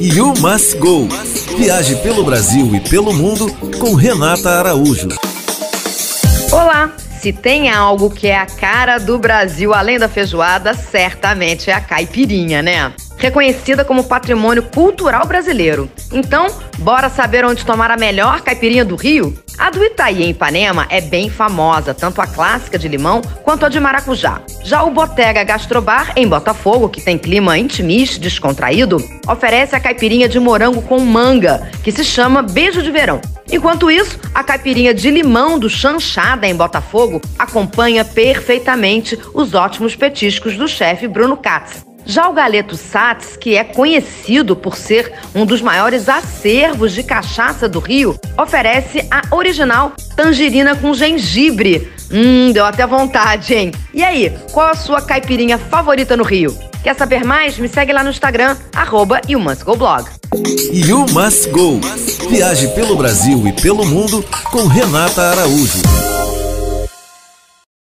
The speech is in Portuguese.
You Must Go. Viaje pelo Brasil e pelo mundo com Renata Araújo. Olá! Se tem algo que é a cara do Brasil, além da feijoada, certamente é a caipirinha, né? Reconhecida como patrimônio cultural brasileiro. Então, bora saber onde tomar a melhor caipirinha do Rio? A do Itaí, em Ipanema, é bem famosa, tanto a clássica de limão quanto a de maracujá. Já o Botega Gastrobar, em Botafogo, que tem clima intimista, descontraído, oferece a caipirinha de morango com manga, que se chama Beijo de Verão. Enquanto isso, a caipirinha de limão do Chanchada, em Botafogo, acompanha perfeitamente os ótimos petiscos do chefe Bruno Katz. Já o Galeto Sats, que é conhecido por ser um dos maiores acervos de cachaça do Rio, oferece a original tangerina com gengibre. Hum, deu até vontade, hein? E aí, qual a sua caipirinha favorita no Rio? Quer saber mais? Me segue lá no Instagram, arroba You Must Go Blog. You Must Go. Viaje pelo Brasil e pelo mundo com Renata Araújo.